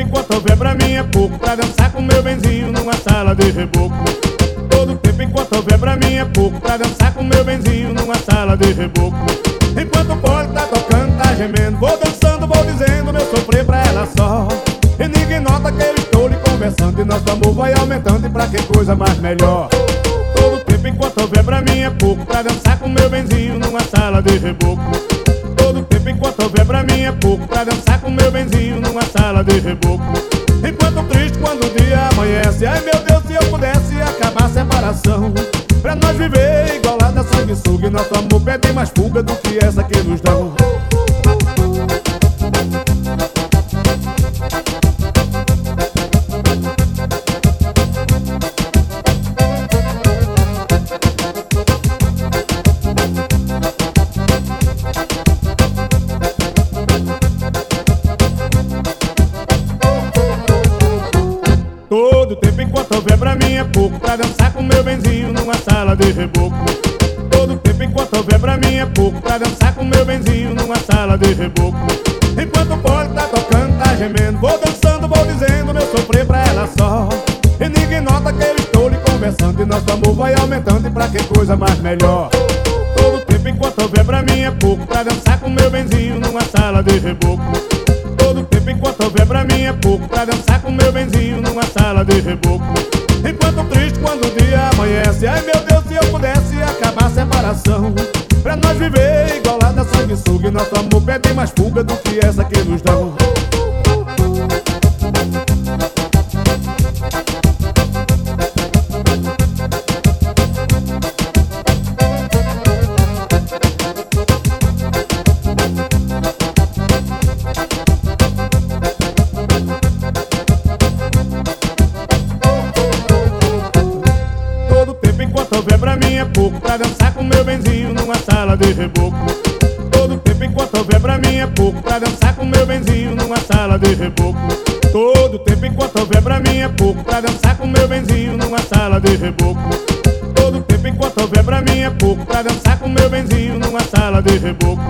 enquanto houver pra mim é pouco. Pra dançar com meu benzinho numa sala de reboco. Todo tempo enquanto houver pra mim é pouco. Pra dançar com meu benzinho numa sala de reboco. Enquanto o pole tá tocando, tá gemendo Vou dançando, vou dizendo meu sofrer pra ela só. E ninguém nota que eu estou lhe conversando E nosso amor vai aumentando e pra que coisa mais melhor? Todo tempo enquanto houver pra mim é pouco. Pra dançar com meu benzinho numa sala de reboco. Todo enquanto houver pra mim é pouco Pra dançar com meu benzinho numa sala de reboco. Enquanto triste quando o dia amanhece Ai meu Deus, se eu pudesse acabar a separação. Pra nós viver igualada sanguessuga E nosso amor pede mais fuga do que essa que nos dão houver pra mim é pouco Pra dançar com meu benzinho numa sala de reboco. Todo tempo enquanto houver pra mim é pouco Pra dançar com meu benzinho numa sala de reboco. Enquanto o pole tá tocando, tá gemendo Vou dançando, vou dizendo meu sofrer pra ela só. E ninguém nota que eu estou lhe conversando E nosso amor vai aumentando e pra que coisa mais melhor? Todo tempo enquanto houver pra mim é pouco Pra dançar com meu benzinho numa sala de reboco. Todo tempo enquanto houver pra mim é pouco Pra dançar com meu benzinho numa sala de reboco Enquanto triste quando o dia amanhece Ai meu Deus, se eu pudesse acabar a separação. Pra nós viver igualada a sanguessuga E nosso amor pede mais fuga do que essa que nos dão pra mim é pouco. Pra dançar com meu benzinho numa sala de reboco. Todo tempo enquanto houver pra mim é pouco. Pra dançar com meu benzinho numa sala de reboco. Todo tempo enquanto houver pra mim é pouco. Pra dançar com meu benzinho numa sala de reboco. Todo tempo enquanto houver pra mim é pouco. Pra dançar com meu benzinho numa sala de reboco